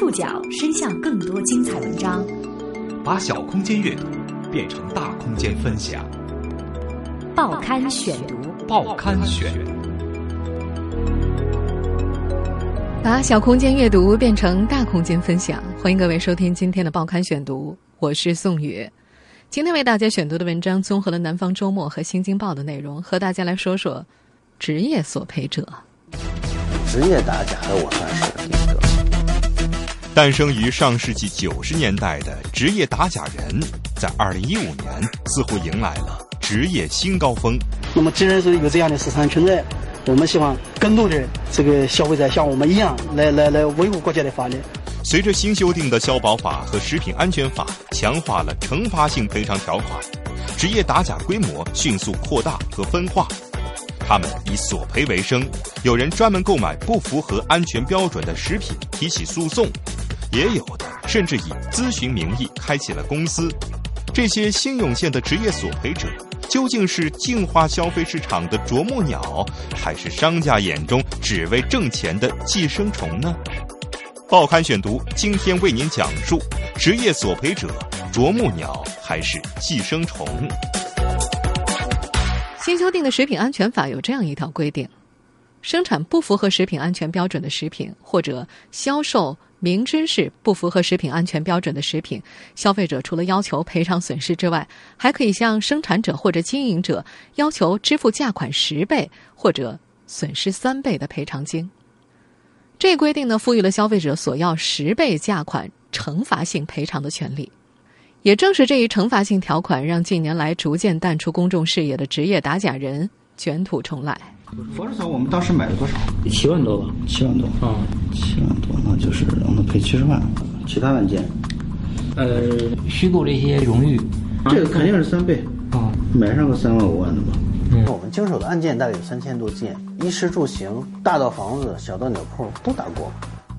触角伸向更多精彩文章，把小空间阅读变成大空间分享。报刊选读，报刊选。把小空间阅读变成大空间分享，欢迎各位收听今天的报刊选读，我是宋宇。今天为大家选读的文章综合了《南方周末》和《新京报》的内容，和大家来说说职业索赔者。职业打假的，我算是。诞生于上世纪九十年代的职业打假人，在二零一五年似乎迎来了职业新高峰。那么，既然是有这样的市场存在，我们希望更多的这个消费者像我们一样，来来来维护国家的法律。随着新修订的消保法和食品安全法强化了惩罚性赔偿条款，职业打假规模迅速扩大和分化。他们以索赔为生，有人专门购买不符合安全标准的食品提起诉讼，也有的甚至以咨询名义开起了公司。这些新涌现的职业索赔者，究竟是净化消费市场的啄木鸟，还是商家眼中只为挣钱的寄生虫呢？报刊选读今天为您讲述：职业索赔者，啄木鸟还是寄生虫？新修订的食品安全法有这样一条规定：生产不符合食品安全标准的食品，或者销售明知是不符合食品安全标准的食品，消费者除了要求赔偿损失之外，还可以向生产者或者经营者要求支付价款十倍或者损失三倍的赔偿金。这规定呢，赋予了消费者索要十倍价款惩罚性赔偿的权利。也正是这一惩罚性条款，让近年来逐渐淡出公众视野的职业打假人卷土重来。防治草我们当时买了多少？七万多吧，七万多啊，七万多，那就是让他赔七十万。其他案件，呃，虚构了一些荣誉，这个肯定是三倍啊，买上个三万五万的吧。我们经手的案件大概有三千多件，衣食住行，大到房子，小到鸟铺都打过。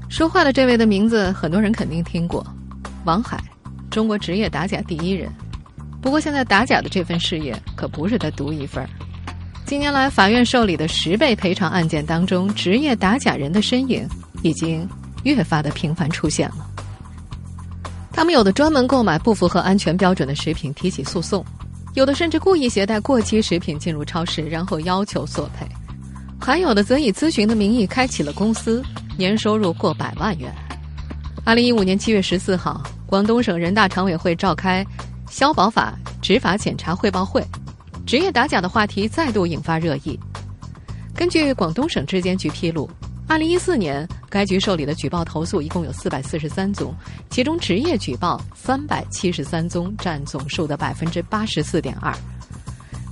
说话的这位的名字，很多人肯定听过，王海。中国职业打假第一人，不过现在打假的这份事业可不是他独一份儿。近年来，法院受理的十倍赔偿案件当中，职业打假人的身影已经越发的频繁出现了。他们有的专门购买不符合安全标准的食品提起诉讼，有的甚至故意携带过期食品进入超市，然后要求索赔，还有的则以咨询的名义开启了公司，年收入过百万元。二零一五年七月十四号。广东省人大常委会召开消保法执法检查汇报会，职业打假的话题再度引发热议。根据广东省质监局披露，二零一四年该局受理的举报投诉一共有四百四十三宗，其中职业举报三百七十三宗，占总数的百分之八十四点二。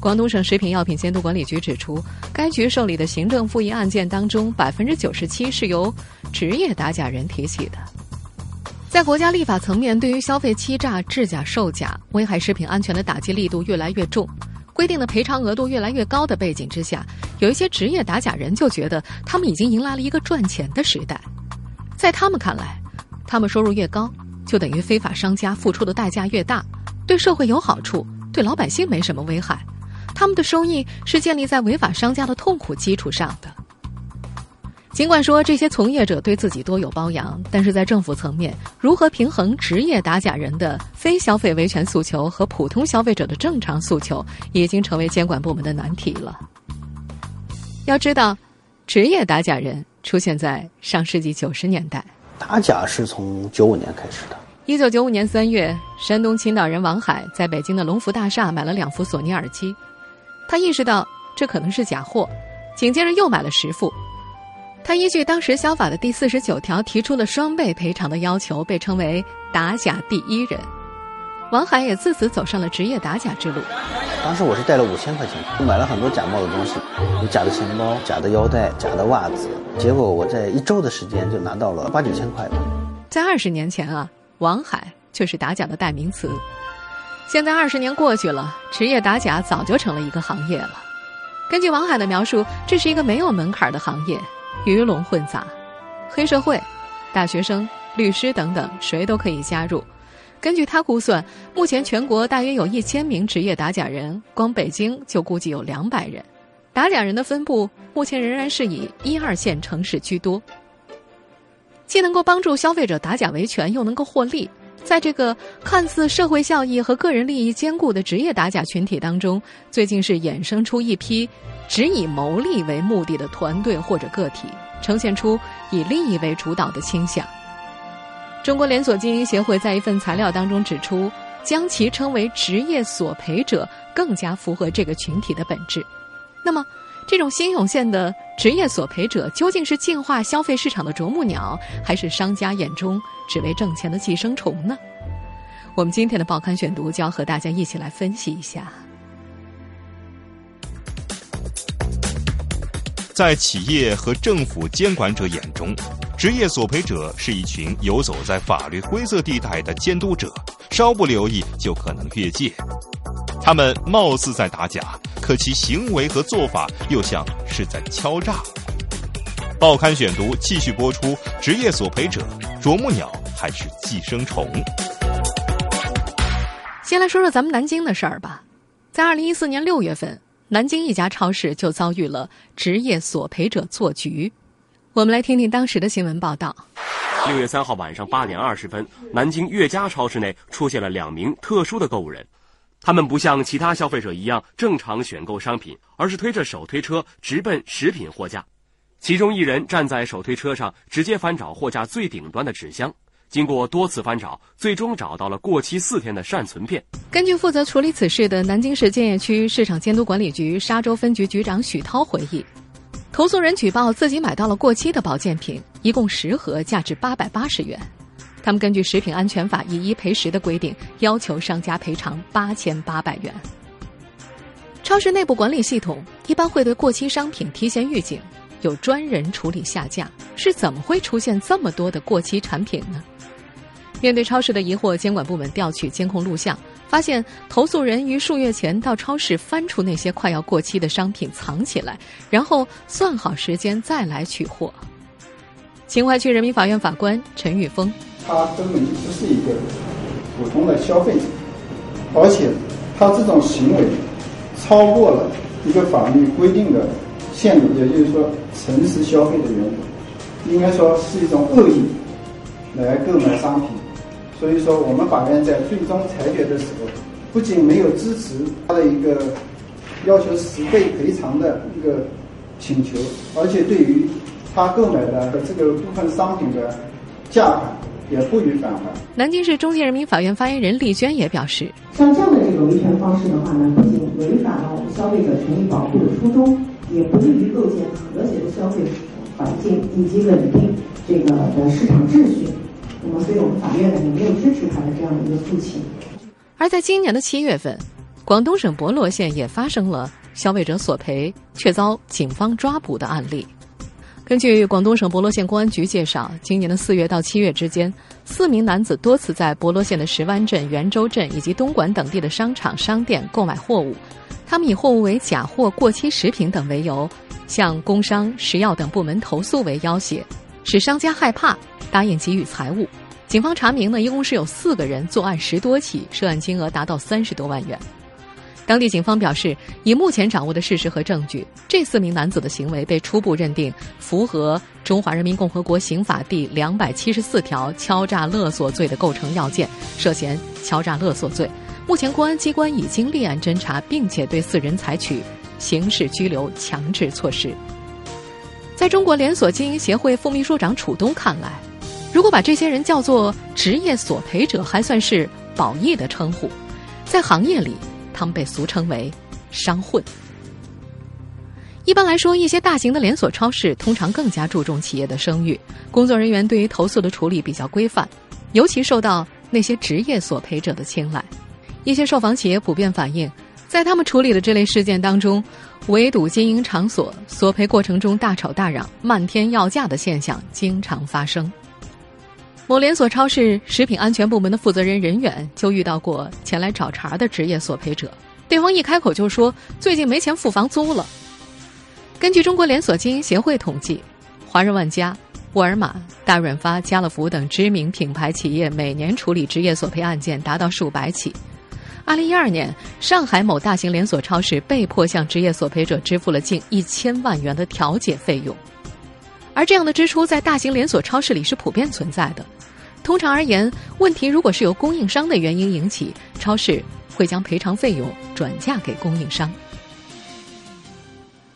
广东省食品药品监督管理局指出，该局受理的行政复议案件当中，百分之九十七是由职业打假人提起的。在国家立法层面，对于消费欺诈、制假、售假、危害食品安全的打击力度越来越重，规定的赔偿额度越来越高的背景之下，有一些职业打假人就觉得他们已经迎来了一个赚钱的时代。在他们看来，他们收入越高，就等于非法商家付出的代价越大，对社会有好处，对老百姓没什么危害。他们的收益是建立在违法商家的痛苦基础上的。尽管说这些从业者对自己多有包养，但是在政府层面，如何平衡职业打假人的非消费维权诉求和普通消费者的正常诉求，已经成为监管部门的难题了。要知道，职业打假人出现在上世纪九十年代，打假是从九五年开始的。一九九五年三月，山东青岛人王海在北京的龙福大厦买了两副索尼耳机，他意识到这可能是假货，紧接着又买了十副。他依据当时消法的第四十九条提出了双倍赔偿的要求，被称为“打假第一人”。王海也自此走上了职业打假之路。当时我是带了五千块钱，买了很多假冒的东西，有假的钱包、假的腰带、假的袜子。结果我在一周的时间就拿到了八九千块吧。在二十年前啊，王海却是打假的代名词。现在二十年过去了，职业打假早就成了一个行业了。根据王海的描述，这是一个没有门槛的行业。鱼龙混杂，黑社会、大学生、律师等等，谁都可以加入。根据他估算，目前全国大约有一千名职业打假人，光北京就估计有两百人。打假人的分布目前仍然是以一二线城市居多。既能够帮助消费者打假维权，又能够获利。在这个看似社会效益和个人利益兼顾的职业打假群体当中，最近是衍生出一批只以牟利为目的的团队或者个体，呈现出以利益为主导的倾向。中国连锁经营协会在一份材料当中指出，将其称为职业索赔者，更加符合这个群体的本质。那么，这种新涌现的职业索赔者，究竟是净化消费市场的啄木鸟，还是商家眼中只为挣钱的寄生虫呢？我们今天的报刊选读就要和大家一起来分析一下。在企业和政府监管者眼中，职业索赔者是一群游走在法律灰色地带的监督者，稍不留意就可能越界。他们貌似在打假，可其行为和做法又像是在敲诈。报刊选读继续播出：职业索赔者、啄木鸟还是寄生虫？先来说说咱们南京的事儿吧。在二零一四年六月份。南京一家超市就遭遇了职业索赔者做局，我们来听听当时的新闻报道。六月三号晚上八点二十分，南京悦家超市内出现了两名特殊的购物人，他们不像其他消费者一样正常选购商品，而是推着手推车直奔食品货架。其中一人站在手推车上，直接翻找货架最顶端的纸箱。经过多次翻找，最终找到了过期四天的善存片。根据负责处理此事的南京市建邺区市场监督管理局沙洲分局局长许涛回忆，投诉人举报自己买到了过期的保健品，一共十盒，价值八百八十元。他们根据《食品安全法》以一赔十的规定，要求商家赔偿八千八百元。超市内部管理系统一般会对过期商品提前预警，有专人处理下架。是怎么会出现这么多的过期产品呢？面对超市的疑惑，监管部门调取监控录像，发现投诉人于数月前到超市翻出那些快要过期的商品藏起来，然后算好时间再来取货。秦淮区人民法院法官陈玉峰，他根本就不是一个普通的消费者，而且他这种行为超过了一个法律规定的限度，也就是说诚实消费的原则，应该说是一种恶意来购买商品。所以说，我们法院在最终裁决的时候，不仅没有支持他的一个要求十倍赔偿的一个请求，而且对于他购买的这个部分商品的价款也不予返还。南京市中级人民法院发言人丽娟也表示，像这样的这个维权方式的话呢，不仅违反了我们消费者权益保护的初衷，也不利于构建和谐的消费环境以及稳定这个的市场秩序。那么，所以我们法院呢也没有支持他的这样的一个诉请。而在今年的七月份，广东省博罗县也发生了消费者索赔却遭警方抓捕的案例。根据广东省博罗县公安局介绍，今年的四月到七月之间，四名男子多次在博罗县的石湾镇、元州镇以及东莞等地的商场、商店购买货物。他们以货物为假货、过期食品等为由，向工商、食药等部门投诉为要挟，使商家害怕。答应给予财物，警方查明呢，一共是有四个人作案十多起，涉案金额达到三十多万元。当地警方表示，以目前掌握的事实和证据，这四名男子的行为被初步认定符合《中华人民共和国刑法》第两百七十四条敲诈勒索罪的构成要件，涉嫌敲诈勒索罪。目前公安机关已经立案侦查，并且对四人采取刑事拘留强制措施。在中国连锁经营协会副秘书长楚东看来。如果把这些人叫做职业索赔者，还算是褒义的称呼。在行业里，他们被俗称为“商混”。一般来说，一些大型的连锁超市通常更加注重企业的声誉，工作人员对于投诉的处理比较规范，尤其受到那些职业索赔者的青睐。一些受访企业普遍反映，在他们处理的这类事件当中，围堵经营场所、索赔过程中大吵大嚷、漫天要价的现象经常发生。某连锁超市食品安全部门的负责人任远就遇到过前来找茬的职业索赔者，对方一开口就说最近没钱付房租了。根据中国连锁经营协会统计，华润万家、沃尔玛、大润发、家乐福等知名品牌企业每年处理职业索赔案件达到数百起。二零一二年，上海某大型连锁超市被迫向职业索赔者支付了近一千万元的调解费用。而这样的支出在大型连锁超市里是普遍存在的。通常而言，问题如果是由供应商的原因引起，超市会将赔偿费用转嫁给供应商。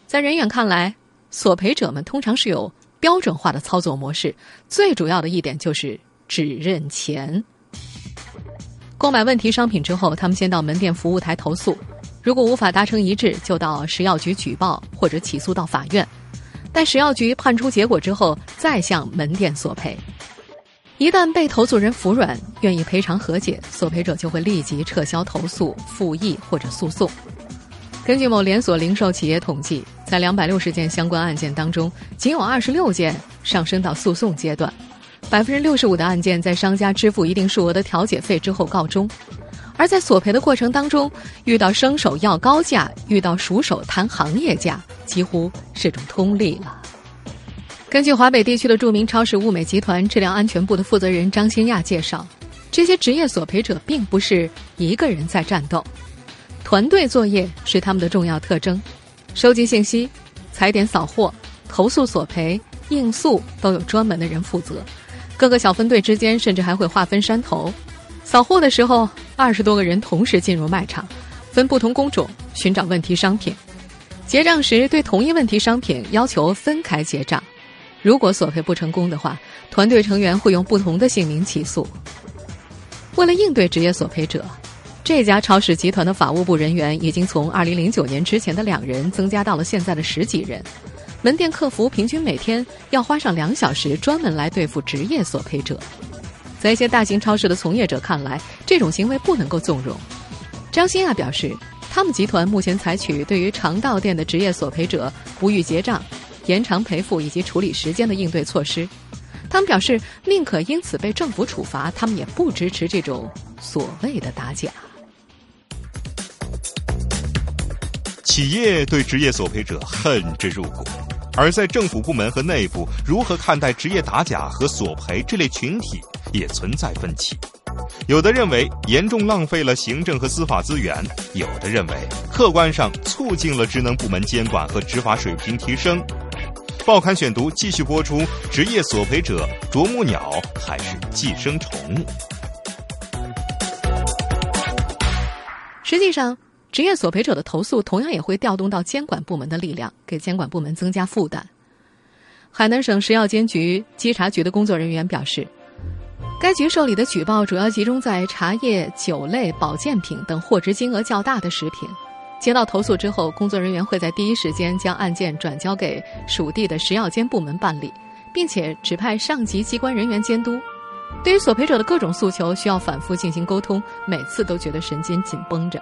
在人远看来，索赔者们通常是有标准化的操作模式，最主要的一点就是只认钱。购买问题商品之后，他们先到门店服务台投诉，如果无法达成一致，就到食药局举报或者起诉到法院。待食药局判出结果之后，再向门店索赔。一旦被投诉人服软，愿意赔偿和解，索赔者就会立即撤销投诉、复议或者诉讼。根据某连锁零售企业统计，在两百六十件相关案件当中，仅有二十六件上升到诉讼阶段，百分之六十五的案件在商家支付一定数额的调解费之后告终。而在索赔的过程当中，遇到生手要高价，遇到熟手谈行业价，几乎是种通例了。根据华北地区的著名超市物美集团质量安全部的负责人张新亚介绍，这些职业索赔者并不是一个人在战斗，团队作业是他们的重要特征。收集信息、踩点扫货、投诉索赔、应诉都有专门的人负责，各个小分队之间甚至还会划分山头。扫货的时候，二十多个人同时进入卖场，分不同工种寻找问题商品。结账时，对同一问题商品要求分开结账。如果索赔不成功的话，团队成员会用不同的姓名起诉。为了应对职业索赔者，这家超市集团的法务部人员已经从2009年之前的两人增加到了现在的十几人。门店客服平均每天要花上两小时专门来对付职业索赔者。在一些大型超市的从业者看来，这种行为不能够纵容。张新亚表示，他们集团目前采取对于常到店的职业索赔者不予结账。延长赔付以及处理时间的应对措施，他们表示宁可因此被政府处罚，他们也不支持这种所谓的打假。企业对职业索赔者恨之入骨，而在政府部门和内部，如何看待职业打假和索赔这类群体也存在分歧。有的认为严重浪费了行政和司法资源，有的认为客观上促进了职能部门监管和执法水平提升。报刊选读继续播出：职业索赔者啄木鸟还是寄生虫？实际上，职业索赔者的投诉同样也会调动到监管部门的力量，给监管部门增加负担。海南省食药监局稽查局的工作人员表示，该局受理的举报主要集中在茶叶、酒类、保健品等货值金额较大的食品。接到投诉之后，工作人员会在第一时间将案件转交给属地的食药监部门办理，并且指派上级机关人员监督。对于索赔者的各种诉求，需要反复进行沟通，每次都觉得神经紧绷着。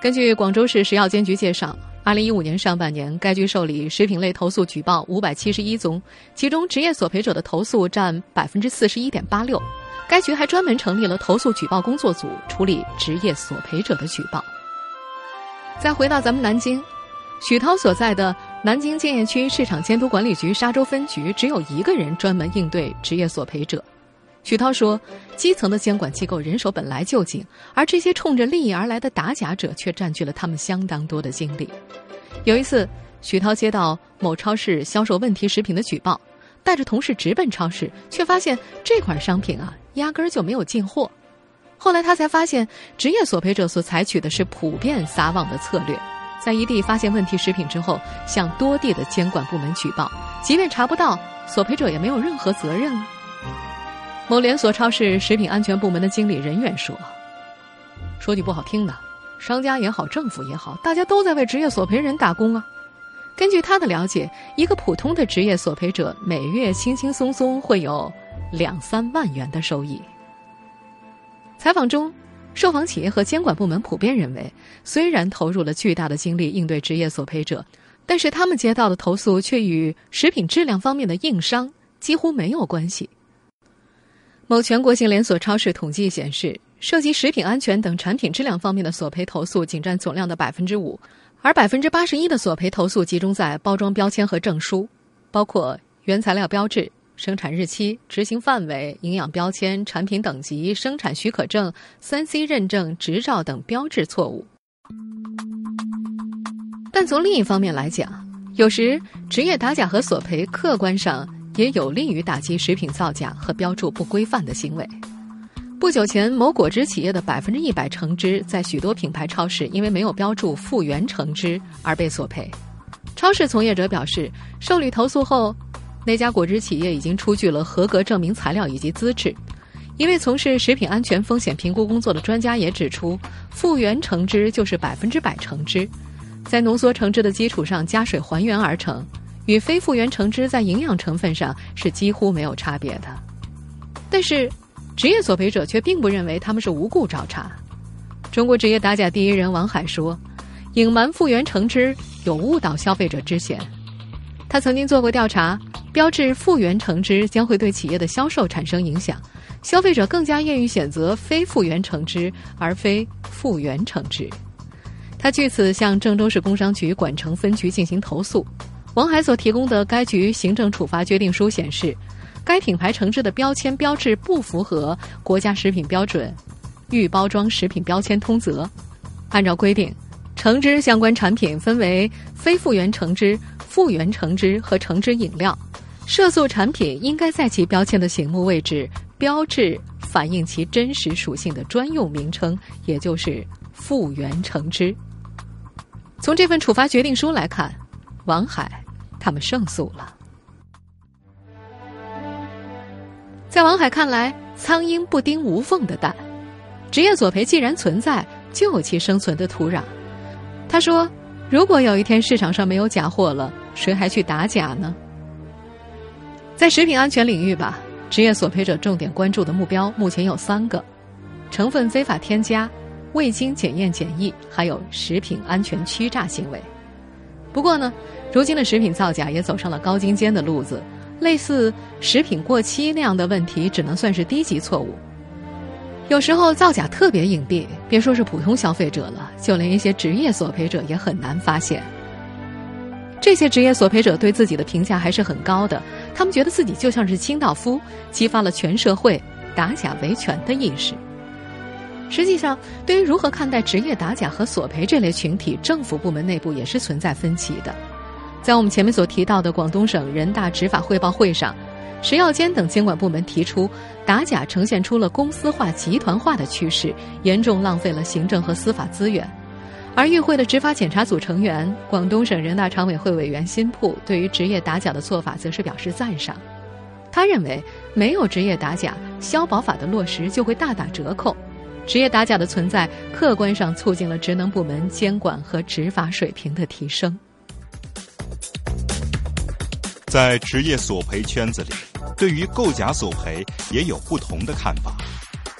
根据广州市食药监局介绍，二零一五年上半年，该局受理食品类投诉举报五百七十一宗，其中职业索赔者的投诉占百分之四十一点八六。该局还专门成立了投诉举报工作组，处理职业索赔者的举报。再回到咱们南京，许涛所在的南京建邺区市场监督管理局沙洲分局只有一个人专门应对职业索赔者。许涛说，基层的监管机构人手本来就紧，而这些冲着利益而来的打假者却占据了他们相当多的精力。有一次，许涛接到某超市销售问题食品的举报，带着同事直奔超市，却发现这款商品啊，压根儿就没有进货。后来他才发现，职业索赔者所采取的是普遍撒网的策略，在一地发现问题食品之后，向多地的监管部门举报，即便查不到，索赔者也没有任何责任。某连锁超市食品安全部门的经理人员说：“说句不好听的，商家也好，政府也好，大家都在为职业索赔人打工啊。根据他的了解，一个普通的职业索赔者每月轻轻松松会有两三万元的收益。”采访中，受访企业和监管部门普遍认为，虽然投入了巨大的精力应对职业索赔者，但是他们接到的投诉却与食品质量方面的硬伤几乎没有关系。某全国性连锁超市统计显示，涉及食品安全等产品质量方面的索赔投诉仅占总量的百分之五，而百分之八十一的索赔投诉集中在包装标签和证书，包括原材料标志。生产日期、执行范围、营养标签、产品等级、生产许可证、三 C 认证、执照等标志错误。但从另一方面来讲，有时职业打假和索赔客观上也有利于打击食品造假和标注不规范的行为。不久前，某果汁企业的百分之一百橙汁在许多品牌超市因为没有标注复原橙汁而被索赔。超市从业者表示，受理投诉后，那家果汁企业已经出具了合格证明材料以及资质。一位从事食品安全风险评估工作的专家也指出，复原橙汁就是百分之百橙汁，在浓缩橙汁的基础上加水还原而成，与非复原橙汁在营养成分上是几乎没有差别的。但是，职业索赔者却并不认为他们是无故找茬。中国职业打假第一人王海说：“隐瞒复原橙汁有误导消费者之嫌。”他曾经做过调查，标志复原橙汁将会对企业的销售产生影响。消费者更加愿意选择非复原橙汁而非复原橙汁。他据此向郑州市工商局管城分局进行投诉。王海所提供的该局行政处罚决定书显示，该品牌橙汁的标签标志不符合国家食品标准《预包装食品标签通则》。按照规定，橙汁相关产品分为非复原橙汁、复原橙汁和橙汁饮料。涉诉产品应该在其标签的醒目位置。标志反映其真实属性的专用名称，也就是复原橙汁。从这份处罚决定书来看，王海他们胜诉了。在王海看来，苍蝇不叮无缝的蛋，职业索赔既然存在，就有其生存的土壤。他说：“如果有一天市场上没有假货了，谁还去打假呢？”在食品安全领域吧。职业索赔者重点关注的目标目前有三个：成分非法添加、未经检验检疫，还有食品安全欺诈行为。不过呢，如今的食品造假也走上了高精尖的路子，类似食品过期那样的问题，只能算是低级错误。有时候造假特别隐蔽，别说是普通消费者了，就连一些职业索赔者也很难发现。这些职业索赔者对自己的评价还是很高的，他们觉得自己就像是清道夫，激发了全社会打假维权的意识。实际上，对于如何看待职业打假和索赔这类群体，政府部门内部也是存在分歧的。在我们前面所提到的广东省人大执法汇报会上，食药监等监管部门提出，打假呈现出了公司化、集团化的趋势，严重浪费了行政和司法资源。而与会的执法检查组成员、广东省人大常委会委员辛铺对于职业打假的做法，则是表示赞赏。他认为，没有职业打假，消保法的落实就会大打折扣。职业打假的存在，客观上促进了职能部门监管和执法水平的提升。在职业索赔圈子里，对于购假索赔也有不同的看法。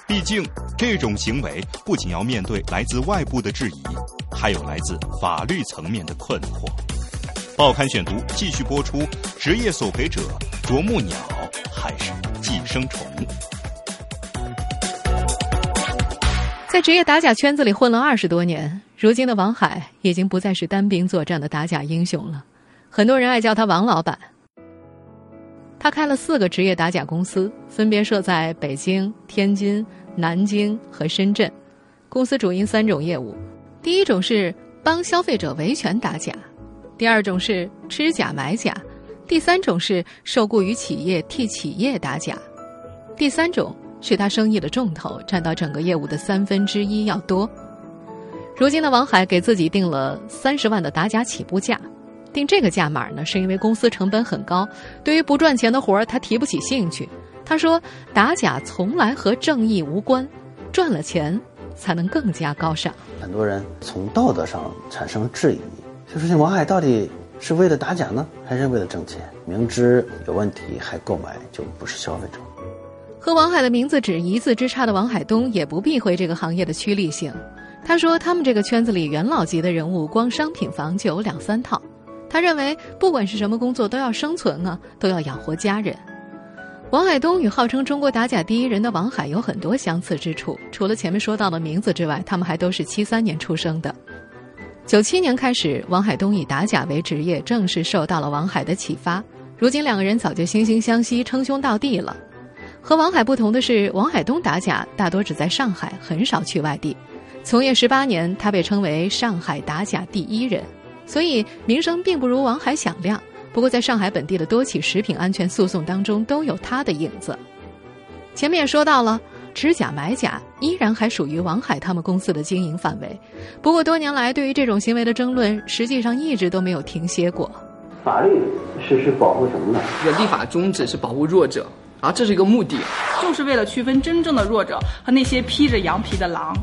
毕竟，这种行为不仅要面对来自外部的质疑。还有来自法律层面的困惑。报刊选读继续播出：职业索赔者啄木鸟还是寄生虫？在职业打假圈子里混了二十多年，如今的王海已经不再是单兵作战的打假英雄了。很多人爱叫他王老板。他开了四个职业打假公司，分别设在北京、天津、南京和深圳。公司主营三种业务。第一种是帮消费者维权打假，第二种是吃假买假，第三种是受雇于企业替企业打假，第三种是他生意的重头，占到整个业务的三分之一要多。如今的王海给自己定了三十万的打假起步价，定这个价码呢，是因为公司成本很高，对于不赚钱的活儿他提不起兴趣。他说打假从来和正义无关，赚了钱。才能更加高尚。很多人从道德上产生质疑，就说：“王海到底是为了打假呢，还是为了挣钱？明知有问题还购买，就不是消费者。”和王海的名字只一字之差的王海东也不避讳这个行业的趋利性。他说：“他们这个圈子里元老级的人物，光商品房就有两三套。他认为，不管是什么工作，都要生存啊，都要养活家人。”王海东与号称中国打假第一人的王海有很多相似之处，除了前面说到的名字之外，他们还都是七三年出生的。九七年开始，王海东以打假为职业，正式受到了王海的启发。如今两个人早就惺惺相惜，称兄道弟了。和王海不同的是，王海东打假大多只在上海，很少去外地。从业十八年，他被称为上海打假第一人。所以名声并不如王海响亮。不过，在上海本地的多起食品安全诉讼当中，都有他的影子。前面也说到了，指甲买假依然还属于王海他们公司的经营范围。不过，多年来对于这种行为的争论，实际上一直都没有停歇过。法律是是保护什么呢？这个立法宗旨是保护弱者，而这是一个目的，就是为了区分真正的弱者和那些披着羊皮的狼。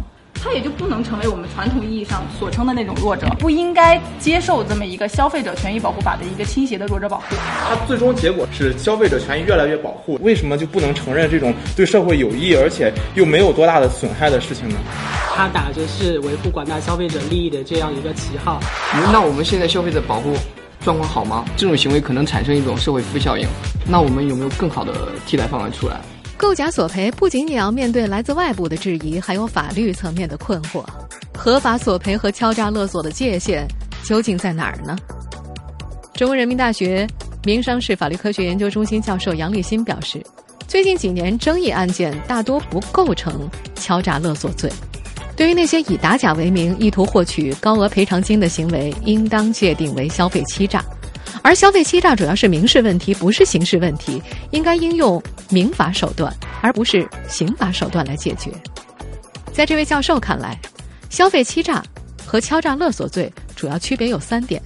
他也就不能成为我们传统意义上所称的那种弱者，不应该接受这么一个消费者权益保护法的一个倾斜的弱者保护。它最终结果是消费者权益越来越保护，为什么就不能承认这种对社会有益而且又没有多大的损害的事情呢？他打着是维护广大消费者利益的这样一个旗号，那我们现在消费者保护状况好吗？这种行为可能产生一种社会负效应，那我们有没有更好的替代方案出来？购假索赔不仅仅要面对来自外部的质疑，还有法律层面的困惑。合法索赔和敲诈勒索的界限究竟在哪儿呢？中国人民大学民商事法律科学研究中心教授杨立新表示，最近几年争议案件大多不构成敲诈勒索罪。对于那些以打假为名意图获取高额赔偿金的行为，应当界定为消费欺诈。而消费欺诈主要是民事问题，不是刑事问题，应该应用民法手段，而不是刑法手段来解决。在这位教授看来，消费欺诈和敲诈勒索罪主要区别有三点：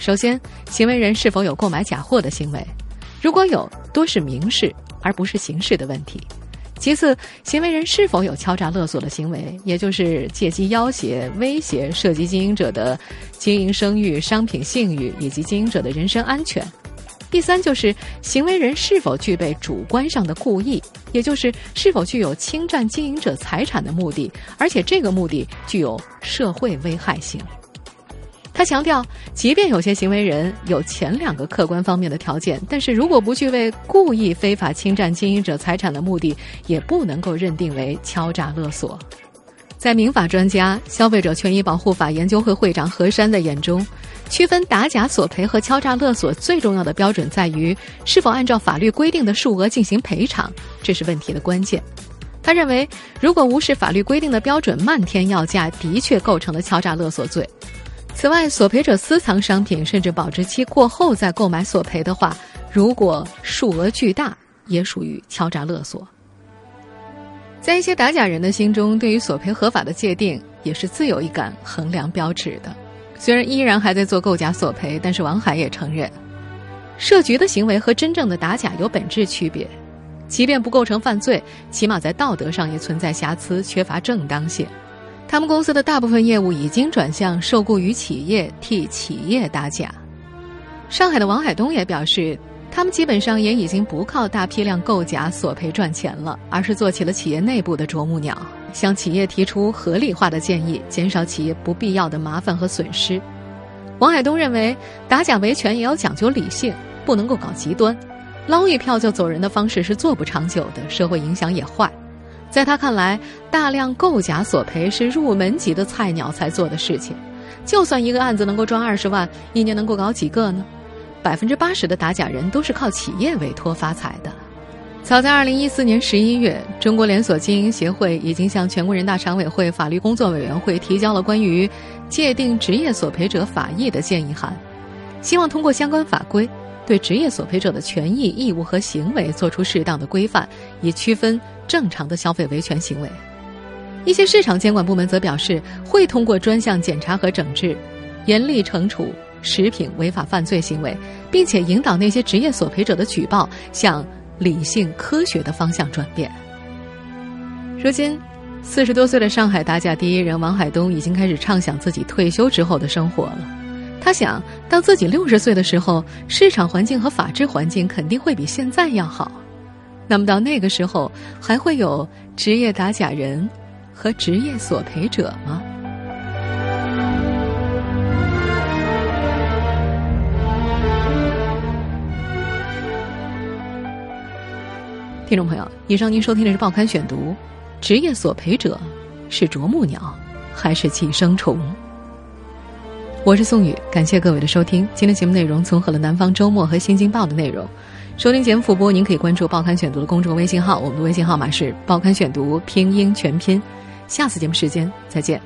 首先，行为人是否有购买假货的行为，如果有，多是民事而不是刑事的问题。其次，行为人是否有敲诈勒索的行为，也就是借机要挟、威胁涉及经营者的经营声誉、商品信誉以及经营者的人身安全。第三，就是行为人是否具备主观上的故意，也就是是否具有侵占经营者财产的目的，而且这个目的具有社会危害性。他强调，即便有些行为人有前两个客观方面的条件，但是如果不具备故意非法侵占经营者财产的目的，也不能够认定为敲诈勒索。在民法专家、消费者权益保护法研究会会长何山的眼中，区分打假索赔和敲诈勒索最重要的标准在于是否按照法律规定的数额进行赔偿，这是问题的关键。他认为，如果无视法律规定的标准，漫天要价，的确构成了敲诈勒索罪。此外，索赔者私藏商品，甚至保质期过后再购买索赔的话，如果数额巨大，也属于敲诈勒索。在一些打假人的心中，对于索赔合法的界定也是自有一杆衡量标尺的。虽然依然还在做购假索赔，但是王海也承认，设局的行为和真正的打假有本质区别。即便不构成犯罪，起码在道德上也存在瑕疵，缺乏正当性。他们公司的大部分业务已经转向受雇于企业替企业打假。上海的王海东也表示，他们基本上也已经不靠大批量购假索赔赚钱了，而是做起了企业内部的啄木鸟，向企业提出合理化的建议，减少企业不必要的麻烦和损失。王海东认为，打假维权也要讲究理性，不能够搞极端，捞一票就走人的方式是做不长久的，社会影响也坏。在他看来，大量购假索赔是入门级的菜鸟才做的事情。就算一个案子能够赚二十万，一年能够搞几个呢？百分之八十的打假人都是靠企业委托发财的。早在二零一四年十一月，中国连锁经营协会已经向全国人大常委会法律工作委员会提交了关于界定职业索赔者法益的建议函，希望通过相关法规对职业索赔者的权益、义务和行为做出适当的规范，以区分。正常的消费维权行为，一些市场监管部门则表示会通过专项检查和整治，严厉惩处食品违法犯罪行为，并且引导那些职业索赔者的举报向理性科学的方向转变。如今，四十多岁的上海打假第一人王海东已经开始畅想自己退休之后的生活了。他想，当自己六十岁的时候，市场环境和法治环境肯定会比现在要好。那么到那个时候，还会有职业打假人和职业索赔者吗？听众朋友，以上您收听的是《报刊选读》，职业索赔者是啄木鸟还是寄生虫？我是宋宇，感谢各位的收听。今天节目内容综合了《南方周末》和《新京报》的内容。收听节目复播，您可以关注《报刊选读》的公众微信号，我们的微信号码是“报刊选读”拼音全拼。下次节目时间再见。